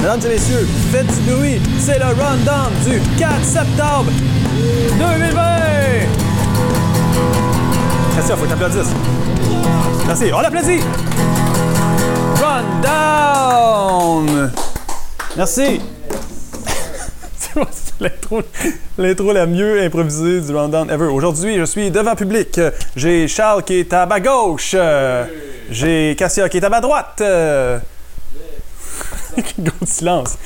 Mesdames et messieurs, faites du bruit, c'est le rundown du 4 septembre 2020! Christian, faut que t'applaudisses. Merci, on l'applaudit! Rundown! Merci! C'est l'intro la mieux improvisée du rundown ever. Aujourd'hui, je suis devant public. J'ai Charles qui est à ma gauche. J'ai Cassia qui est à ma droite. Gros silence.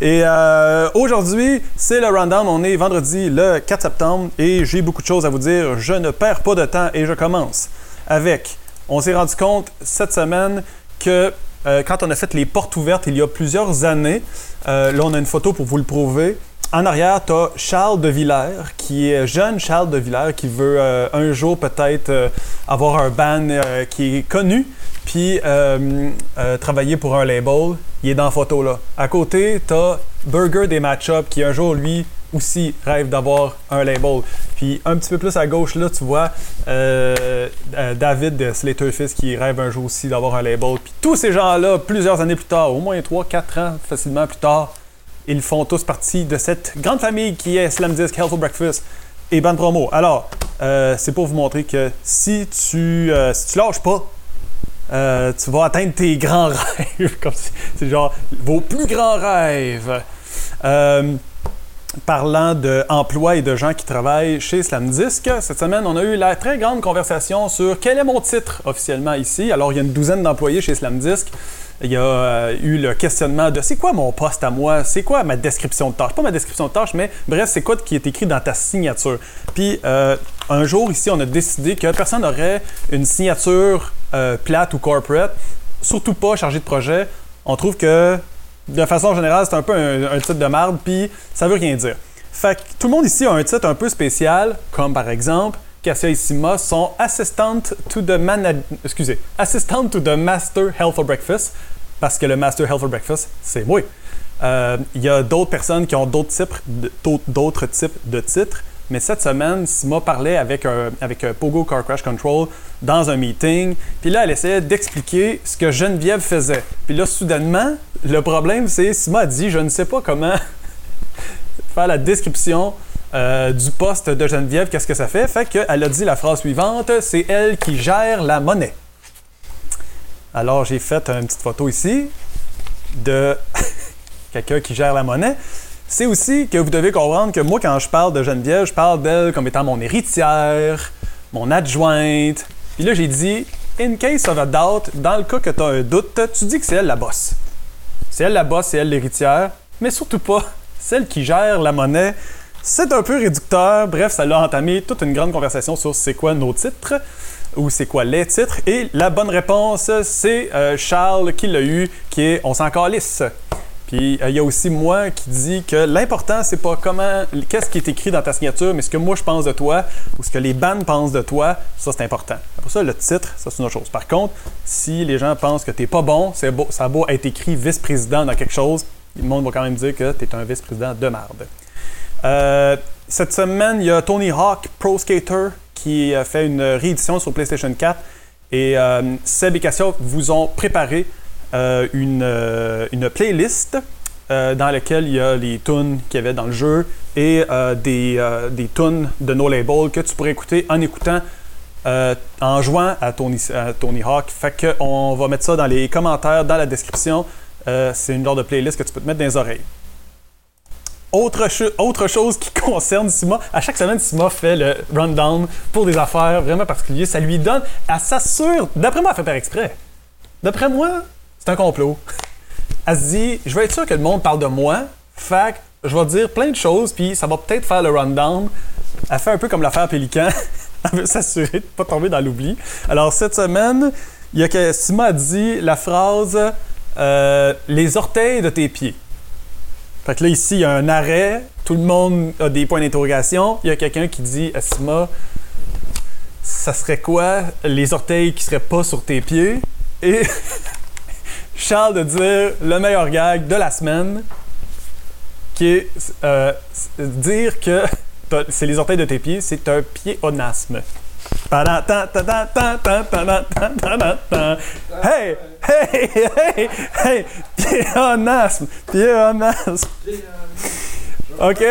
Et euh, aujourd'hui, c'est le rundown. On est vendredi le 4 septembre et j'ai beaucoup de choses à vous dire. Je ne perds pas de temps et je commence avec. On s'est rendu compte cette semaine que euh, quand on a fait les portes ouvertes il y a plusieurs années, euh, là on a une photo pour vous le prouver. En arrière, tu as Charles de Villers, qui est jeune Charles de Villers, qui veut un jour peut-être avoir un euh, qui est connu, puis euh, euh, travailler pour un label. Il est dans la photo là. À côté, tu as Burger des Matchup, qui un jour, lui, aussi rêve d'avoir un label. Puis un petit peu plus à gauche, là, tu vois euh, euh, David de Slater Fist qui rêve un jour aussi d'avoir un label. Puis tous ces gens-là, plusieurs années plus tard, au moins 3-4 ans facilement plus tard, ils font tous partie de cette grande famille qui est Slam Health for Breakfast et Band Promo. Alors, c'est pour vous montrer que si tu, si tu lâches pas, euh, tu vas atteindre tes grands rêves. Comme si- c'est genre vos plus grands rêves. Euh, parlant d'emploi et de gens qui travaillent chez Slam Disc, cette semaine, on a eu la très grande conversation sur quel est mon titre officiellement ici. Alors, il y a une douzaine d'employés chez Slam Disc. Il y a euh, eu le questionnement de c'est quoi mon poste à moi, c'est quoi ma description de tâche? Pas ma description de tâche, mais bref, c'est quoi qui est écrit dans ta signature? Puis un jour ici, on a décidé que personne n'aurait une signature euh, plate ou corporate, surtout pas chargé de projet. On trouve que de façon générale, c'est un peu un, titre de marde, puis ça veut rien dire. Fait que tout le monde ici a un titre un peu spécial, comme par exemple Cassia et Sima sont assistant to the assistant to the master health for breakfast, parce que le master health for breakfast, c'est moi. Euh, Il y a d'autres personnes qui ont d'autres types de titres, mais cette semaine, Sima parlait avec avec un Pogo Car Crash Control dans un meeting. Puis là, elle essayait d'expliquer ce que Geneviève faisait. Puis là, soudainement, le problème, c'est Sima a dit Je ne sais pas comment faire la description euh, du poste de Geneviève, qu'est-ce que ça fait. Fait qu'elle a dit la phrase suivante C'est elle qui gère la monnaie. Alors, j'ai fait une petite photo ici de quelqu'un qui gère la monnaie. C'est aussi que vous devez comprendre que moi, quand je parle de Geneviève, je parle d'elle comme étant mon héritière, mon adjointe. Puis là, j'ai dit, in case of a doubt, dans le cas que tu as un doute, tu dis que c'est elle la boss. C'est elle la boss, c'est elle l'héritière, mais surtout pas celle qui gère la monnaie. C'est un peu réducteur. Bref, ça l'a entamé toute une grande conversation sur c'est quoi nos titres ou c'est quoi les titres. Et la bonne réponse, c'est euh, Charles qui l'a eu, qui est on s'en calisse. Puis euh, il y a aussi moi qui dit que l'important, c'est pas comment, qu'est-ce qui est écrit dans ta signature, mais ce que moi je pense de toi ou ce que les bandes pensent de toi, ça c'est important. Pour ça, le titre, ça c'est une autre chose. Par contre, si les gens pensent que t'es pas bon, ça a beau être écrit vice-président dans quelque chose, le monde va quand même dire que t'es un vice-président de marde. Euh, cette semaine, il y a Tony Hawk Pro Skater qui a fait une réédition sur PlayStation 4 et euh, Seb et Cassia vous ont préparé euh, une, euh, une playlist euh, dans laquelle il y a les tunes qu'il y avait dans le jeu et euh, des, euh, des tunes de No Label que tu pourrais écouter en écoutant euh, en jouant à Tony, à Tony Hawk. Fait que on va mettre ça dans les commentaires, dans la description. Euh, c'est une genre de playlist que tu peux te mettre dans les oreilles. Autre, autre chose qui concerne Sima, à chaque semaine, Sima fait le rundown pour des affaires vraiment particulières. Ça lui donne, elle s'assure, d'après moi, elle fait par exprès. D'après moi, c'est un complot. Elle se dit, je vais être sûr que le monde parle de moi, fait que je vais dire plein de choses, puis ça va peut-être faire le rundown. Elle fait un peu comme l'affaire Pélican. elle veut s'assurer de ne pas tomber dans l'oubli. Alors, cette semaine, il y a que Sima a dit la phrase euh, Les orteils de tes pieds. Fait que là, ici, il y a un arrêt. Tout le monde a des points d'interrogation. Il y a quelqu'un qui dit à Sima Ça serait quoi les orteils qui seraient pas sur tes pieds? Et Charles de dire le meilleur gag de la semaine qui est euh, dire que c'est les orteils de tes pieds, c'est un piéonasme. Hey, hey, hey, hey, pléonasme, pléonasme. OK.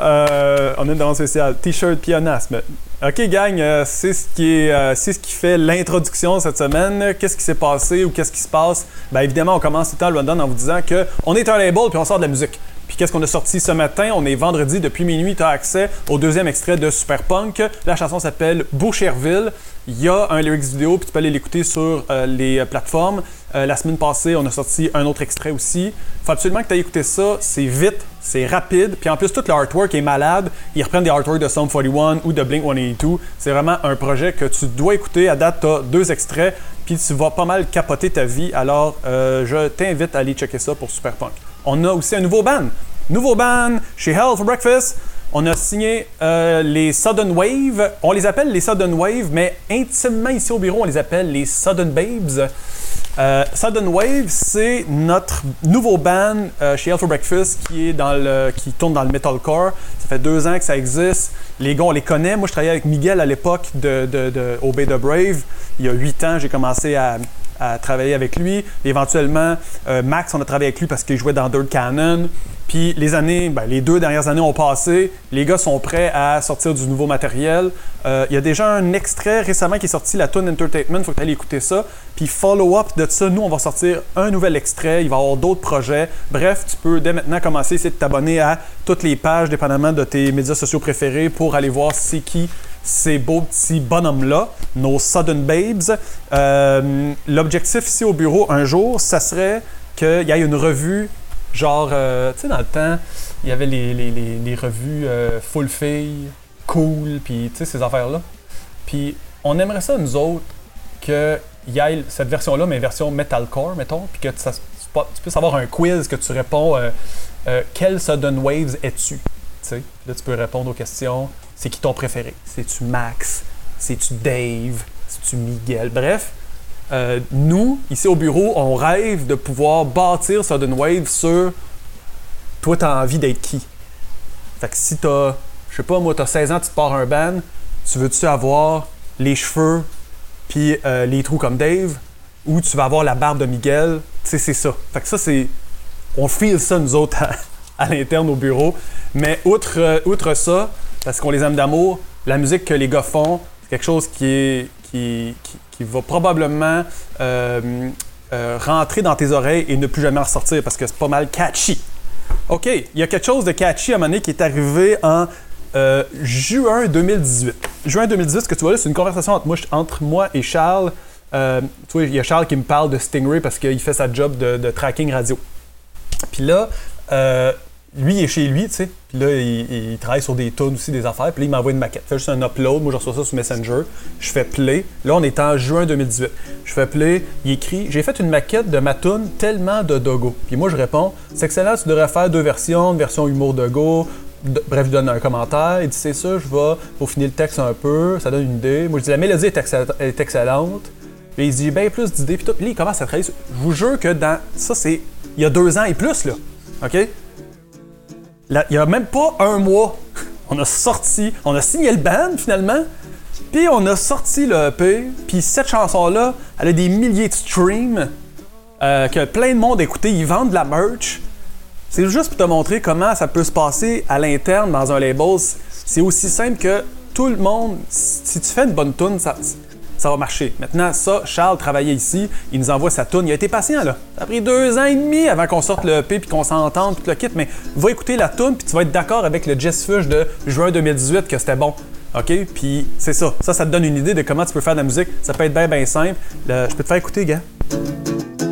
Euh, on est dans le spécial. T-shirt pléonasme. OK, gang, euh, c'est ce qui euh, ce qui fait l'introduction cette semaine. Qu'est-ce qui s'est passé ou qu'est-ce qui se passe? Bien, évidemment, on commence tout le le rundown en vous disant que on est un label puis on sort de la musique. Puis qu'est-ce qu'on a sorti ce matin? On est vendredi, depuis minuit, tu as accès au deuxième extrait de Super Punk. La chanson s'appelle Boucherville. Il y a un lyrics vidéo, puis tu peux aller l'écouter sur les plateformes. Euh, la semaine passée, on a sorti un autre extrait aussi. Faut absolument que tu aies écouté ça. C'est vite, c'est rapide. Puis en plus, tout l'artwork est malade. Ils reprennent des artworks de Sum 41 ou de Blink 182. C'est vraiment un projet que tu dois écouter. À date, tu as deux extraits, puis tu vas pas mal capoter ta vie. Alors, euh, je t'invite à aller checker ça pour Super Punk. On a aussi un nouveau band. Nouveau band chez Hell for Breakfast. On a signé euh, les Sudden Wave. On les appelle les Sudden Wave, mais intimement ici au bureau, on les appelle les Sudden Babes. Euh, Sudden Wave, c'est notre nouveau band euh, chez Hell for Breakfast qui, est dans le, qui tourne dans le metalcore. Ça fait deux ans que ça existe. Les gars, on les connaît. Moi, je travaillais avec Miguel à l'époque de, Obey the Brave. Il y a huit ans, j'ai commencé à, à travailler avec lui. Éventuellement, euh, Max, on a travaillé avec lui parce qu'il jouait dans Dirt Cannon. Puis les années, ben, les deux dernières années ont passé. Les gars sont prêts à sortir du nouveau matériel. Euh, il y a déjà un extrait récemment qui est sorti, la Tune Entertainment. Il faut que tu ailles écouter ça. Puis follow-up de ça, nous, on va sortir un nouvel extrait. Il va y avoir d'autres projets. Bref, tu peux dès maintenant commencer à essayer de t'abonner à toutes les pages, dépendamment de tes médias sociaux préférés, pour aller voir c'est qui ces beaux petits bonhommes-là, nos Sudden Babes. Euh, l'objectif ici au bureau, un jour, ça serait qu'il y ait une revue, genre, euh, tu sais, dans le temps, il y avait les, les, les, revues euh, full fille, cool, puis tu sais, ces affaires-là. Puis on aimerait ça, nous autres, qu'il y ait cette version-là, mais version metalcore, mettons, puis que tu, puisses avoir un quiz que tu réponds quel Sudden Waves es-tu? Là, tu peux répondre aux questions c'est qui ton préféré? C'est-tu Max? C'est-tu Dave? C'est-tu Miguel? Bref, euh, nous, ici au bureau, on rêve de pouvoir bâtir Sudden Wave sur toi, tu as envie d'être qui? Fait que si t'as, je sais pas, moi, t'as 16 ans, tu te pars un band, tu veux-tu avoir les cheveux puis euh, les trous comme Dave? Ou tu vas avoir la barbe de Miguel? Tu sais, c'est ça. Fait que ça, c'est. On file ça, nous autres, à, l'interne au bureau. Mais outre, euh, outre ça, parce qu'on les aime d'amour. La musique que les gars font, c'est quelque chose qui, est, qui, qui, va probablement euh, euh, rentrer dans tes oreilles et ne plus jamais ressortir parce que c'est pas mal catchy. OK, il y a quelque chose de catchy à un moment donné qui est arrivé en euh, juin 2018. Juin 2018, ce que tu vois là, c'est une conversation entre moi, et Charles. tu vois, il y a Charles qui me parle de Stingray parce qu'il fait sa job de tracking radio. Puis là, lui, est chez lui, tu sais. Puis là, il, travaille sur des tonnes aussi, des affaires. Puis là, il m'envoie une maquette. Fait juste un upload. Moi, je reçois ça sur Messenger. Je fais play. Là, on est en juin 2018. Je fais play. Il écrit J'ai fait une maquette de ma tune tellement de Dogo. Puis moi, je réponds C'est excellent, tu devrais faire deux versions. Une version humour Dogo. bref, je donne un commentaire. Il dit C'est ça, je vais pour finir le texte un peu. Ça donne une idée. Moi, je dis La mélodie est, excellente. Puis il dit Bien plus d'idées. Puis tout. Là, il commence à travailler. Je vous jure que dans. Ça, c'est. Il y a deux ans et plus, là. OK? Il n'y a même pas un mois, on a sorti, on a signé le band finalement, puis on a sorti le EP, puis cette chanson-là, elle a des milliers de streams, euh, que plein de monde a écouté, ils vendent de la merch. C'est juste pour te montrer comment ça peut se passer à l'interne dans un label. C'est aussi simple que tout le monde, si tu fais une bonne tune, ça, ça va marcher. Maintenant, ça, Charles travaillait ici, il nous envoie sa toune. Il a été patient, là. Ça a pris deux ans et demi avant qu'on sorte le EP puis qu'on s'entende puis le kit, mais va écouter la toune puis tu vas être d'accord avec le Jess Fush de juin 2018 que c'était bon. OK? Puis c'est ça. Ça, ça te donne une idée de comment tu peux faire de la musique. Ça peut être bien, bien simple. je peux te faire écouter, gars.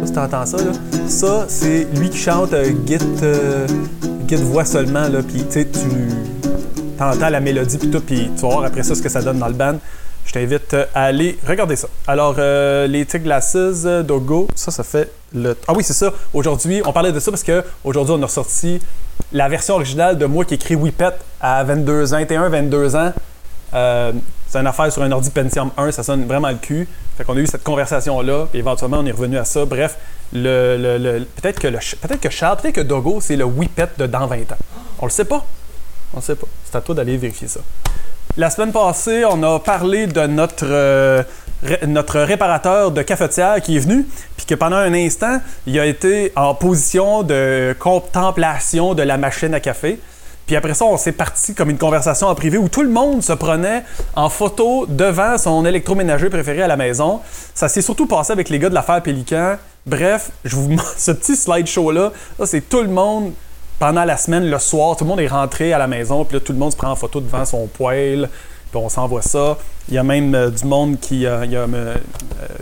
Si t'entends ça, là. Ça, c'est lui qui chante euh, Git, euh, Git voix seulement, là. Puis, tu sais, tu entends la mélodie puis tout, puis tu vas voir après ça ce que ça donne dans le band. Je t'invite à aller regarder ça. Alors, euh, les Tig Glasses Dogo, ça, ça fait le. Ah oui, c'est ça. Aujourd'hui, on parlait de ça parce qu'aujourd'hui, on a ressorti la version originale de moi qui écrit Whippet à 22 ans, 21, 22 ans. Euh, c'est une affaire sur un ordi Pentium 1, ça sonne vraiment le cul. Fait qu'on a eu cette conversation-là, et éventuellement, on est revenu à ça. Bref, le, peut-être que, le, peut que Charles, peut-être que Dogo, c'est le Whippet de dans 20 ans. On le sait pas. On le sait pas. C'est à toi d'aller vérifier ça. La semaine passée, on a parlé de notre, euh, notre réparateur de cafetière qui est venu, puis que pendant un instant, il a été en position de contemplation de la machine à café. Puis après ça, on s'est parti comme une conversation en privé où tout le monde se prenait en photo devant son électroménager préféré à la maison. Ça s'est surtout passé avec les gars de l'affaire Pélican. Bref, je vous ce petit slideshow-là. Ça, c'est tout le monde pendant la semaine, le soir. Tout le monde est rentré à la maison, puis là, tout le monde se prend en photo devant son poêle. Puis on s'envoie ça. Il y a même euh, du monde qui. euh, il y a euh,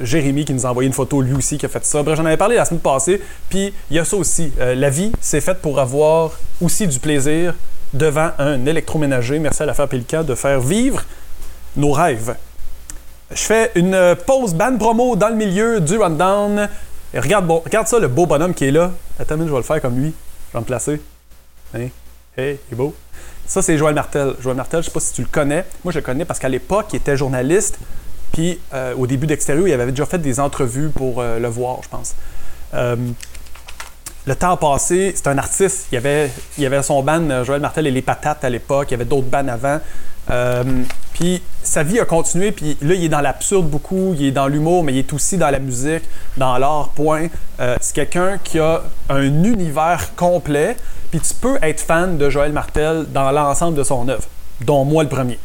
Jérémy qui nous a envoyé une photo, lui aussi, qui a fait ça. Bref, j'en avais parlé la semaine passée. Puis il y a ça aussi. La vie, c'est faite pour avoir aussi du plaisir devant un électroménager. Merci à l'affaire Pélican de faire vivre nos rêves. Je fais une pause band promo dans le milieu du rundown. Regarde, bon, regarde ça, le beau bonhomme qui est là. Attends, je vais le faire comme lui. Je vais me placer. Hein? Hey, il est beau. Ça, c'est Joël Martel. Joël Martel, je sais pas si tu le connais. Moi, je le connais parce qu'à l'époque, il était journaliste. Puis, euh, au début d'Extérieur, il avait déjà fait des entrevues pour euh, Le Voir, je pense. Euh, le temps passé, c'est un artiste. Il y avait, il avait son band, Joël Martel et les Patates à l'époque. Il y avait d'autres bands avant. Euh, puis sa vie a continué, puis là, il est dans l'absurde beaucoup, il est dans l'humour, mais il est aussi dans la musique, dans l'art, point. Euh, c'est quelqu'un qui a un univers complet, puis tu peux être fan de Joël Martel dans l'ensemble de son œuvre, dont moi le premier.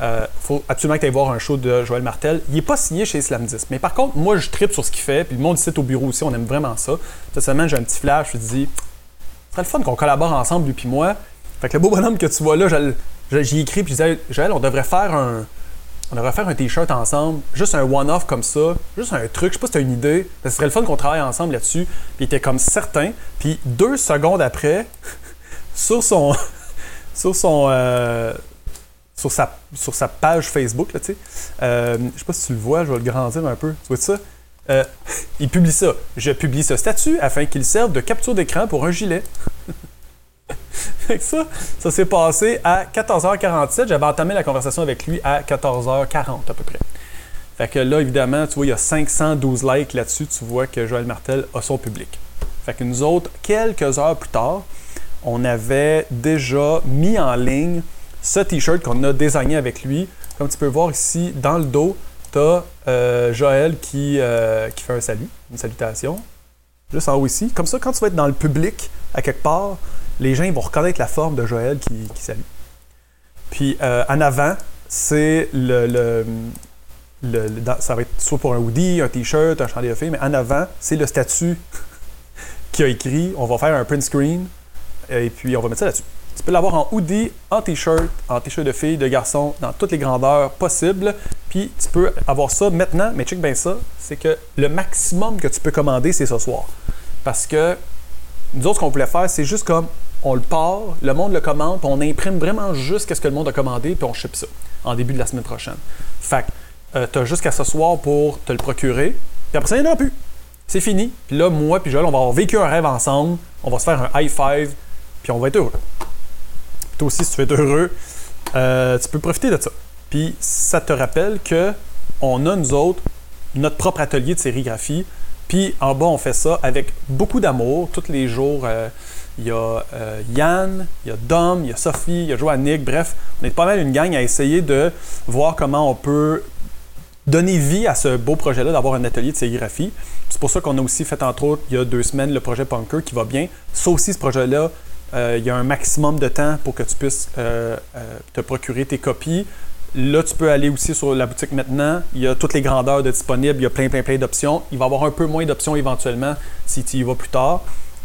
Il faut absolument que tu ailles voir un show de Joël Martel. Il n'est pas signé chez Slam 10. Mais par contre, moi, je tripe sur ce qu'il fait. Puis le monde ici au bureau aussi, on aime vraiment ça. Cette semaine, j'ai un petit flash. Je me dis, ce serait le fun qu'on collabore ensemble, lui puis moi. Fait que le beau bonhomme que tu vois là, je j'y écris. Puis je disais, Joël, on devrait faire un. On devrait faire un t-shirt ensemble, juste un one-off comme ça, juste un truc, je sais pas si tu as une idée, ce serait le fun qu'on travaille ensemble là-dessus. Puis il était comme certain. Puis deux secondes après, sur son, sur son, euh, sur sa, sur sa page Facebook, là, tu sais. Euh, je sais pas si tu le vois, je vais le grandir un peu. Tu vois ça? Euh, il publie ça. Je publie ce statut afin qu'il serve de capture d'écran pour un gilet. Ça, ça s'est passé à 14h47. J'avais entamé la conversation avec lui à 14h40 à peu près. Fait que là, évidemment, tu vois, il y a 512 likes là-dessus. Tu vois que Joël Martel a son public. Fait que nous autres, quelques heures plus tard, on avait déjà mis en ligne ce t-shirt qu'on a désigné avec lui. Comme tu peux voir ici, dans le dos, tu as Joël qui, euh, qui fait un salut, une salutation. Juste en haut ici. Comme ça, quand tu vas être dans le public, à quelque part, les gens vont reconnaître la forme de Joël qui, qui. Puis euh, en avant, c'est le, le- ça va être soit pour un hoodie, un t-shirt, un chandail de fille, mais en avant, c'est le statut qui a écrit. On va faire un print screen et puis on va mettre ça là-dessus. Tu peux l'avoir en hoodie, en t-shirt, en t-shirt de fille, de garçon, dans toutes les grandeurs possibles. Puis tu peux avoir ça maintenant, mais check bien ça, c'est que le maximum que tu peux commander, c'est ce soir. Parce que nous autres, ce qu'on voulait faire, c'est juste comme on le part, le monde le commande, puis on imprime vraiment juste ce que le monde a commandé, puis on ship ça en début de la semaine prochaine. Fait que tu as jusqu'à ce soir pour te le procurer, puis après ça, il n'y en aura plus. C'est fini. Puis là, moi puis Joël, on va avoir vécu un rêve ensemble, on va se faire un high five, puis on va être heureux. Puis toi aussi, si tu veux être heureux, euh, tu peux profiter de ça. Puis ça te rappelle que on a, nous autres, notre propre atelier de sérigraphie. Puis en bas, on fait ça avec beaucoup d'amour. Tous les jours, euh, il y a euh, Yann, il y a Dom, il y a Sophie, il y a Joannick. Bref, on est pas mal une gang à essayer de voir comment on peut donner vie à ce beau projet-là d'avoir un atelier de sérigraphie. C'est pour ça qu'on a aussi fait, entre autres, il y a deux semaines, le projet Punker qui va bien. Ça aussi, ce projet-là, euh, il y a un maximum de temps pour que tu puisses te procurer tes copies. Là, tu peux aller aussi sur la boutique maintenant. Il y a toutes les grandeurs de disponibles. Il y a plein, plein, plein d'options. Il va y avoir un peu moins d'options éventuellement si tu y vas plus tard.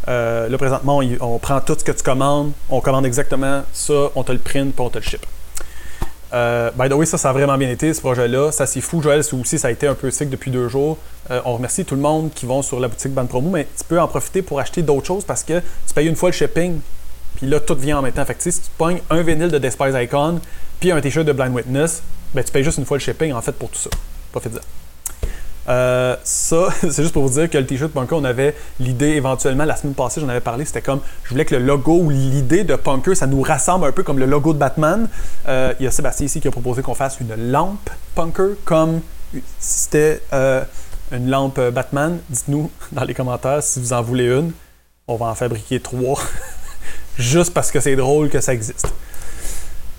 Euh, là, présentement, on, prend tout ce que tu commandes. On commande exactement ça. On te le print puis on te le ship. Euh, by the way, ça, ça a vraiment bien été, ce projet-là. Ça, c'est fou. Joël, aussi, ça a été un peu sick depuis deux jours. Euh, on remercie tout le monde qui vont sur la boutique Band Promo, mais tu peux en profiter pour acheter d'autres choses parce que tu payes une fois le shipping, puis là, tout vient en même temps. Fait que, si tu pognes un vinyle de Despise Icon, puis un t-shirt de Blind Witness, ben, tu payes juste une fois le shipping, en fait, pour tout ça. Profite-en. Euh, ça, c'est juste pour vous dire que le t-shirt Punker, on avait l'idée éventuellement, la semaine passée, j'en avais parlé, c'était comme, je voulais que le logo ou l'idée de Punker, ça nous rassemble un peu comme le logo de Batman. Euh, Il y a Sébastien ici qui a proposé qu'on fasse une lampe Punker comme c'était euh, une lampe euh, Batman. Dites-nous dans les commentaires si vous en voulez une. On va en fabriquer trois, juste parce que c'est drôle que ça existe.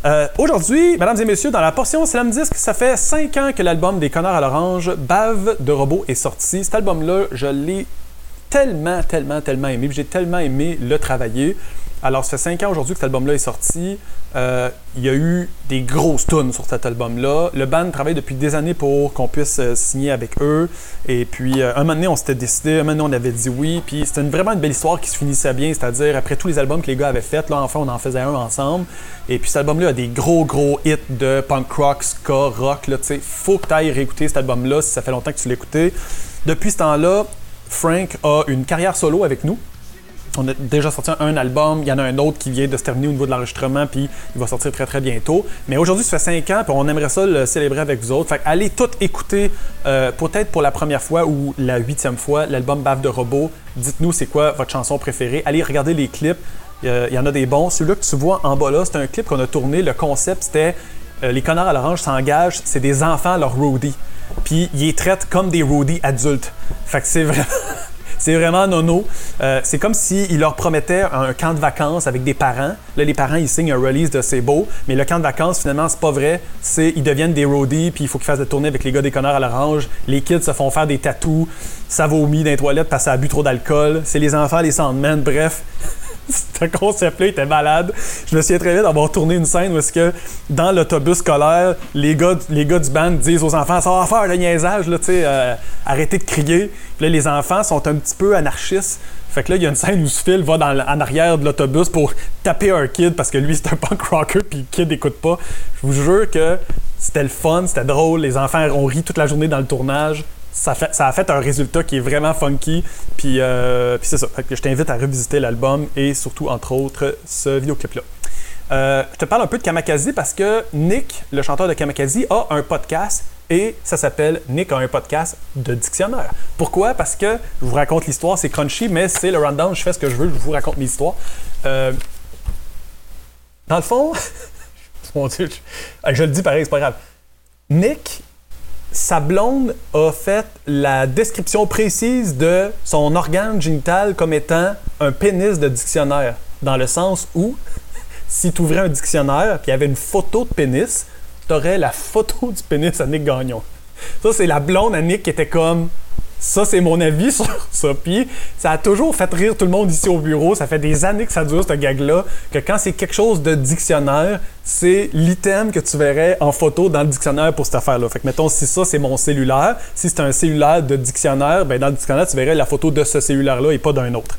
Euh, Aujourd'hui, mesdames et messieurs, dans la portion Slam Disc, ça fait 5 ans que l'album des Connards à l'Orange, Bave de Robot, est sorti. Cet album-là, je l'ai tellement, tellement, tellement aimé. J'ai tellement aimé le travailler. Alors, ça fait 5 ans aujourd'hui que cet album-là est sorti. Euh, il y a eu des grosses tunes sur cet album-là. Le band travaille depuis des années pour qu'on puisse euh, signer avec eux. Et puis, euh, un moment donné, on s'était décidé, un moment donné, on avait dit oui. Puis, c'était une- vraiment une belle histoire qui se finissait bien. C'est-à-dire, après tous les albums que les gars avaient faits, là, enfin, on en faisait un ensemble. Et puis, cet album-là a des gros, gros hits de punk rock, ska, rock. Là, tu sais, faut que tu ailles réécouter cet album-là si ça fait longtemps que tu écouté. Depuis ce temps-là, Frank a une carrière solo avec nous. On a déjà sorti un album, il y en a un autre qui vient de se terminer au niveau de l'enregistrement, puis il va sortir très très bientôt. Mais aujourd'hui, ça fait 5 ans, puis on aimerait ça le célébrer avec vous autres. Fait allez tout écouter, euh, peut-être pour la première fois ou la huitième fois, l'album Bave de Robot. Dites-nous c'est quoi votre chanson préférée. Allez regarder les clips, il y en a des bons. Celui-là que tu vois en bas là, c'est un clip qu'on a tourné. Le concept, c'était euh, les connards à l'orange s'engagent, c'est des enfants, leurs roadies. Puis ils les traitent comme des roadies adultes. Fait que c'est. C'est vraiment nono. Euh, c'est comme s'ils leur promettaient un camp de vacances avec des parents. Là, les parents, ils signent un release de c'est beau, mais le camp de vacances, finalement, c'est pas vrai. C'est ils deviennent des roadies, puis il faut qu'ils fassent des tournées avec les gars des connards à l'orange. Les kids se font faire des tatous, ça vomit dans les toilettes parce que ça a bu trop d'alcool. C'est les enfants, les sandmen, bref. Ce concept-là était malade. Je me souviens très d'avoir tourné une scène où est-ce que dans l'autobus scolaire, les gars, les gars du band disent aux enfants ça va faire le niaisage, là, euh, arrêtez de crier. Puis là, les enfants sont un petit peu anarchistes. Fait que là, il y a une scène où Phil va en arrière de l'autobus pour taper un kid parce que lui, c'est un punk rocker puis le kid écoute pas. Je vous jure que c'était le fun, c'était drôle. Les enfants ont ri toute la journée dans le tournage. Ça, a fait un résultat qui est vraiment funky. Puis, euh, c'est ça. Je t'invite à revisiter l'album et surtout, entre autres, ce vidéoclip-là. Euh, je te parle un peu de Kamakazi parce que Nick, le chanteur de Kamakazi, a un podcast et ça s'appelle Nick a un podcast de dictionnaire. Pourquoi? Parce que je vous raconte l'histoire, c'est crunchy, mais c'est le rundown, je fais ce que je veux, je vous raconte mes histoires. Euh, dans le fond, mon Dieu, je, je le dis pareil, c'est pas grave. Nick, sa blonde a fait la description précise de son organe génital comme étant un pénis de dictionnaire, dans le sens où si tu ouvrais un dictionnaire puis il y avait une photo de pénis, tu aurais la photo du pénis à Nick Gagnon. Ça, c'est la blonde à Nick qui était comme. Ça, c'est mon avis sur ça. Puis, ça a toujours fait rire tout le monde ici au bureau. Ça fait des années que ça dure, ce gag-là. Que quand c'est quelque chose de dictionnaire, c'est l'item que tu verrais en photo dans le dictionnaire pour cette affaire-là. Fait que, mettons, si ça, c'est mon cellulaire, si c'est un cellulaire de dictionnaire, ben dans le dictionnaire, tu verrais la photo de ce cellulaire-là et pas d'un autre.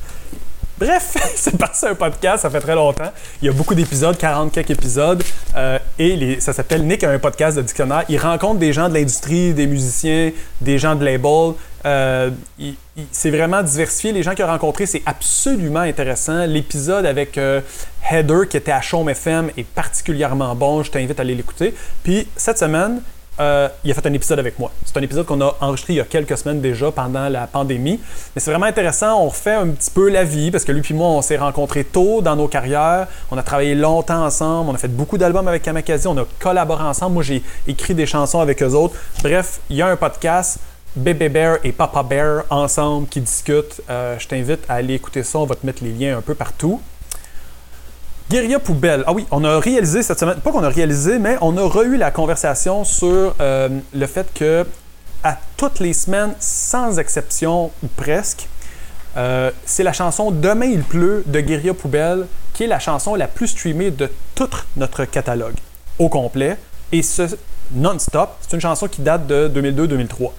Bref, c'est passé un podcast, ça fait très longtemps. Il y a beaucoup d'épisodes, 40 quelques épisodes. euh, et ça s'appelle Nick a un podcast de dictionnaire. Il rencontre des gens de l'industrie, des musiciens, des gens de label. Euh, c'est vraiment diversifié. Les gens qu'il a rencontrés, c'est absolument intéressant. L'épisode avec euh, Heather, qui était à Chaume FM, est particulièrement bon. Je t'invite à aller l'écouter. Puis cette semaine, euh, il a fait un épisode avec moi. C'est un épisode qu'on a enregistré il y a quelques semaines déjà pendant la pandémie. Mais c'est vraiment intéressant. On refait un petit peu la vie parce que lui et moi, on s'est rencontrés tôt dans nos carrières. On a travaillé longtemps ensemble. On a fait beaucoup d'albums avec Kamakazi. On a collaboré ensemble. Moi, j'ai écrit des chansons avec eux autres. Bref, il y a un podcast. Bébé Bear et Papa Bear ensemble qui discutent. Euh, je t'invite à aller écouter ça. On va te mettre les liens un peu partout. Guérilla Poubelle. Ah oui, on a réalisé cette semaine, pas qu'on a réalisé, mais on a re-eu la conversation sur euh, le fait que à toutes les semaines, sans exception ou presque, euh, c'est la chanson Demain il pleut de Guérilla Poubelle qui est la chanson la plus streamée de tout notre catalogue au complet. Et ce non-stop, c'est une chanson qui date de 2002-2003.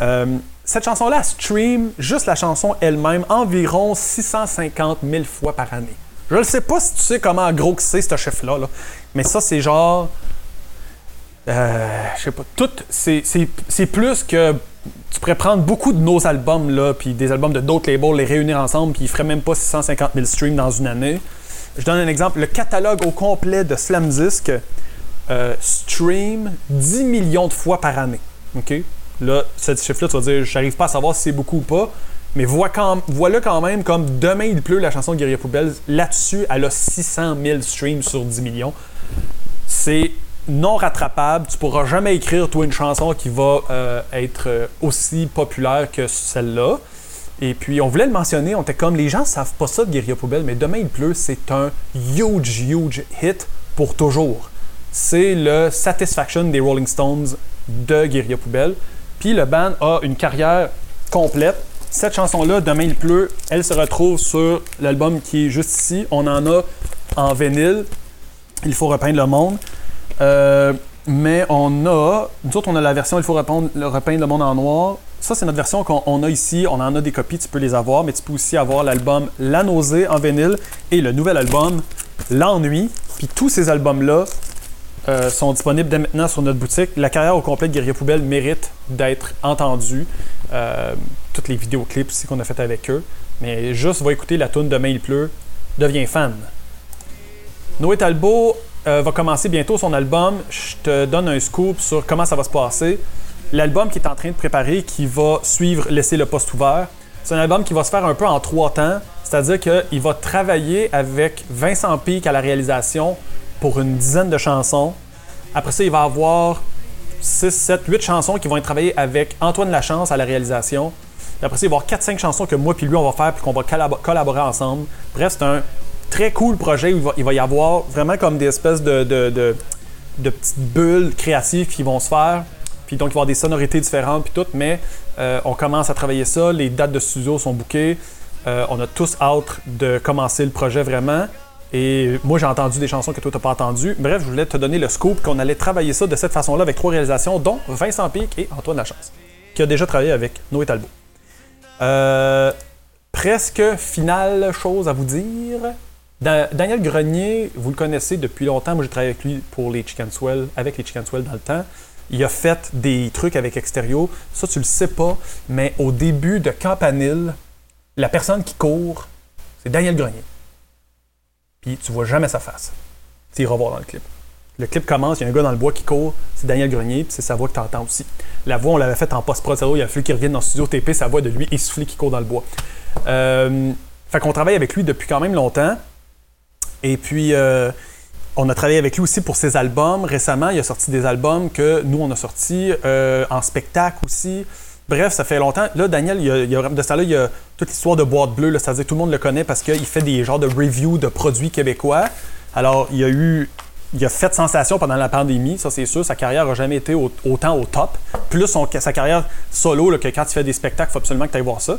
Euh, cette chanson-là stream juste la chanson elle-même environ 650 000 fois par année. Je ne sais pas si tu sais comment gros que c'est ce chiffre-là, là, mais ça c'est genre, euh, je sais pas, tout, c'est- plus que tu pourrais prendre beaucoup de nos albums là, puis des albums de d'autres labels, les réunir ensemble, puis ils feraient même pas 650 000 streams dans une année. Je donne un exemple, le catalogue au complet de Slam Disc euh, stream 10 millions de fois par année. OK? Là, ce chiffre-là, tu vas dire, j'arrive pas à savoir si c'est beaucoup ou pas, mais quand, voilà quand même comme Demain il pleut, la chanson de Guerrier Poubelle, là-dessus, elle a 600 000 streams sur 10 millions. C'est non rattrapable. Tu pourras jamais écrire, toi, une chanson qui va euh, être euh, aussi populaire que celle-là. Et puis, on voulait le mentionner, on était comme, les gens savent pas ça de Guérilla Poubelle, mais Demain il pleut, c'est un huge, huge hit pour toujours. c'est le Satisfaction des Rolling Stones de Guerilla Poubelle. Puis le band a une carrière complète. Cette chanson-là, Demain il pleut, elle se retrouve sur l'album qui est juste ici. On en a en vinyle. Il faut repeindre le monde. Euh, mais on a, nous autres, on a la version Il faut repeindre, repeindre le monde en noir. Ça, c'est notre version qu'on a ici. On en a des copies, tu peux les avoir, mais tu peux aussi avoir l'album La Nausée en vinyle et le nouvel album L'Ennui. Puis tous ces albums-là euh, sont disponibles dès maintenant sur notre boutique. La carrière au complet de Guerrier Poubelle mérite d'être entendue. Euh, toutes les vidéoclips aussi qu'on a fait avec eux. Mais juste va écouter la tune Demain il pleut, deviens fan. Noé Talbot euh, va commencer bientôt son album. Je te donne un scoop sur comment ça va se passer. L'album qu'il est en train de préparer, qui va suivre Laisser le poste ouvert, c'est un album qui va se faire un peu en trois temps. C'est-à-dire qu'il va travailler avec Vincent Pic à la réalisation pour une dizaine de chansons. Après ça, il va avoir 6, 7, 8 chansons qui vont être travaillées avec Antoine Lachance à la réalisation. Après ça, il va y avoir 4-5 chansons que moi puis lui, on va faire puis qu'on va collaborer ensemble. Bref, c'est un très cool projet il va, y avoir vraiment comme des espèces de, de, petites bulles créatives qui vont se faire. Puis donc, il va y avoir des sonorités différentes puis tout, mais euh, on commence à travailler ça. Les dates de studio sont bookées. Euh, on a tous hâte de commencer le projet vraiment. Et moi, j'ai entendu des chansons que toi, t'as pas entendues. Bref, je voulais te donner le scoop qu'on allait travailler ça de cette façon-là avec trois réalisations, dont Vincent Pic et Antoine Lachance, qui a déjà travaillé avec Noé Talbot. Euh, presque finale chose à vous dire. Daniel Grenier, vous le connaissez depuis longtemps. Moi, j'ai travaillé avec lui pour les Chicken Swell, avec les Chicken Swell dans le temps. Il a fait des trucs avec Exterio. Ça, tu le sais pas, mais au début de Campanile, la personne qui court, c'est Daniel Grenier. Tu vois jamais sa face. Tu iras voir dans le clip. Le clip commence, il y a un gars dans le bois qui court, c'est Daniel Grenier, puis c'est sa voix que tu entends aussi. La voix, on l'avait faite en post-prod, il a fallu qu'il revienne dans le studio TP, sa voix de lui essoufflé qui court dans le bois. Euh, fait qu'on travaille avec lui depuis quand même longtemps. Et puis, euh, on a travaillé avec lui aussi pour ses albums. Récemment, il a sorti des albums que nous, on a sortis euh, en spectacle aussi. Bref, ça fait longtemps. Là, Daniel, il y a, de ça là, il y a toute l'histoire de boîte bleue. C'est-à-dire tout le monde le connaît parce qu'il fait des genres de reviews de produits québécois. Alors, il y a eu. Il a fait sensation pendant la pandémie, ça c'est sûr. Sa carrière n'a jamais été autant au top. Plus sa carrière solo, que quand il fait des spectacles, il faut absolument que tu ailles voir ça.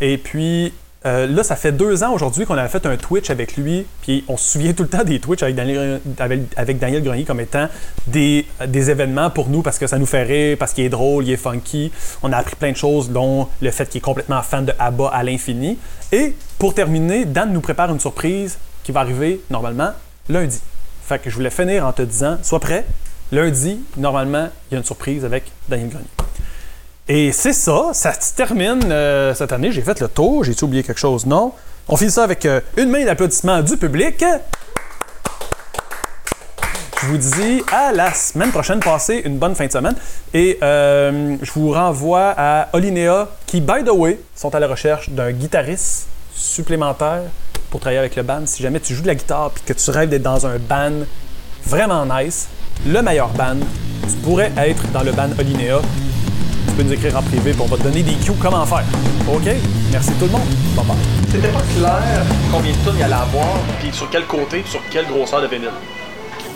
Et puis, euh, là, ça fait deux ans aujourd'hui qu'on avait fait un Twitch avec lui, puis on se souvient tout le temps des Twitch avec Daniel, Grenier comme étant des, des, événements pour nous parce que ça nous fait rire, parce qu'il est drôle, il est funky. On a appris plein de choses, dont le fait qu'il est complètement fan de ABBA à l'infini. Et pour terminer, Dan nous prépare une surprise qui va arriver normalement lundi. Fait que je voulais finir en te disant, sois prêt. Lundi, normalement, il y a une surprise avec Daniel Grenier. Et c'est ça, ça se termine euh, cette année. J'ai fait le tour. J'ai-tu oublié quelque chose? Non. On finit ça avec euh, une main d'applaudissement du public. Je vous dis à la semaine prochaine. Passez une bonne fin de semaine. Et euh, je vous renvoie à Olinéa, qui, by the way, sont à la recherche d'un guitariste supplémentaire pour travailler avec le band. Si jamais tu joues de la guitare et que tu rêves d'être dans un band vraiment nice, le meilleur band, tu pourrais être dans le band Olinéa tu peux nous écrire en privé pour on va te donner des cues comment faire. OK? Merci tout le monde. Bye bye. C'était pas clair combien de tonnes il allait avoir, puis sur quel côté, sur quelle grosseur de vinyle.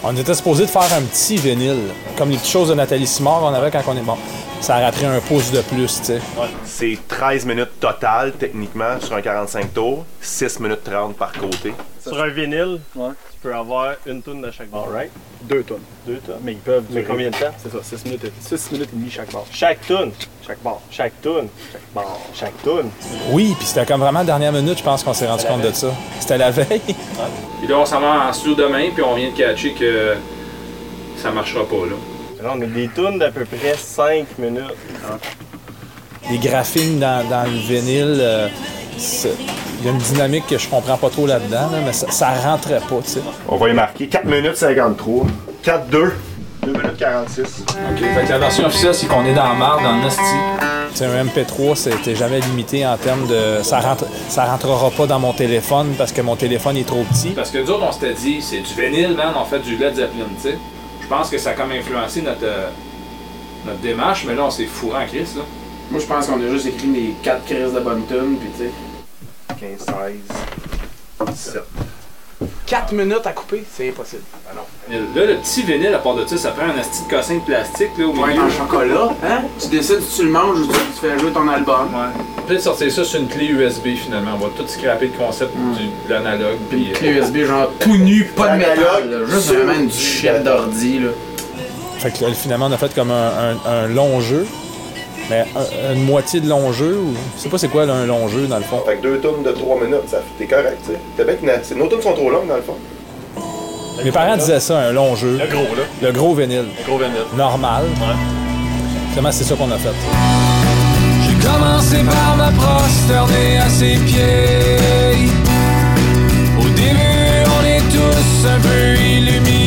On était supposé de faire un petit vinyle, comme les petites choses de Nathalie Simard qu'on avait quand on est bon. Ça aurait pris un pouce de plus, tu sais. Ouais. C'est 13 minutes total, techniquement, sur un 45 tours, 6 minutes 30 par côté. Sur un vinyle, ouais peut avoir une tonne de chaque bord. Alright. Deux tonnes. Deux tonnes. Mais ils peuvent durer combien de temps? C'est ça, 6 minutes, 6 minutes et demie chaque bord. Chaque tonne. Chaque bord. Chaque tonne. Chaque bord. Chaque tonne. Oui, puis c'était comme vraiment dernière minute, je pense qu'on s'est rendu compte de ça. C'était la veille. Puis là, on s'en va en studio demain, puis on vient de catcher que ça marchera pas, là. Non, mais des tonnes d'à peu près 5 minutes. Les graphiques dans, dans le vinyle, euh, il y a une dynamique que je comprends pas trop là-dedans, mais ça, ça rentrait pas, tu sais. On va y marquer 4 minutes 53, 4 2, 2 minutes 46. OK, fait que la version officielle, c'est qu'on est dans la marde, dans le nasty. C'est un MP3, c'était jamais limité en termes de. Ça, rentre, ça rentrera pas dans mon téléphone parce que mon téléphone est trop petit. Parce que nous autres, on s'était dit, c'est du vinyle, man, on fait du Led Zeppelin, tu sais. Je pense que ça a comme influencé notre, euh, notre démarche, mais là, on s'est fourré en crise, là. Moi, je pense qu'on a juste écrit les 4 crises de bonne tune, puis tu sais. 15, 16, 17. 4 minutes à couper, c'est impossible. Ah non. Là, le petit vinyle, à part de ça, ça prend un asti de cossin de plastique là, au Ouais, milieu. en chocolat, hein? Tu décides si tu le manges ou tu tu fais jouer ton album. Ouais. Peut-être sortir ça sur une clé USB finalement. On va tout scraper le concept du, de l'analogue. Puis, Clé USB, genre tout nu, pas de métal, là. Juste vraiment du shit d'ordi, là. Fait que là, finalement, on a fait comme un, un- un long jeu. Mais un- une moitié de long jeu, ou? Je sais pas c'est quoi là, un long jeu dans le fond. Fait que deux tonnes de 3 minutes, ça t'es correct, tu sais. Nos tonnes sont trop longues dans le fond. Mes parents disaient ça, un long jeu. Le gros, là. Le gros vinyle. Le gros vinyle. Normal. Finalement, c'est ça qu'on a fait. J'ai commencé par me prosterner à ses pieds. Au début, on est tous un peu illuminés.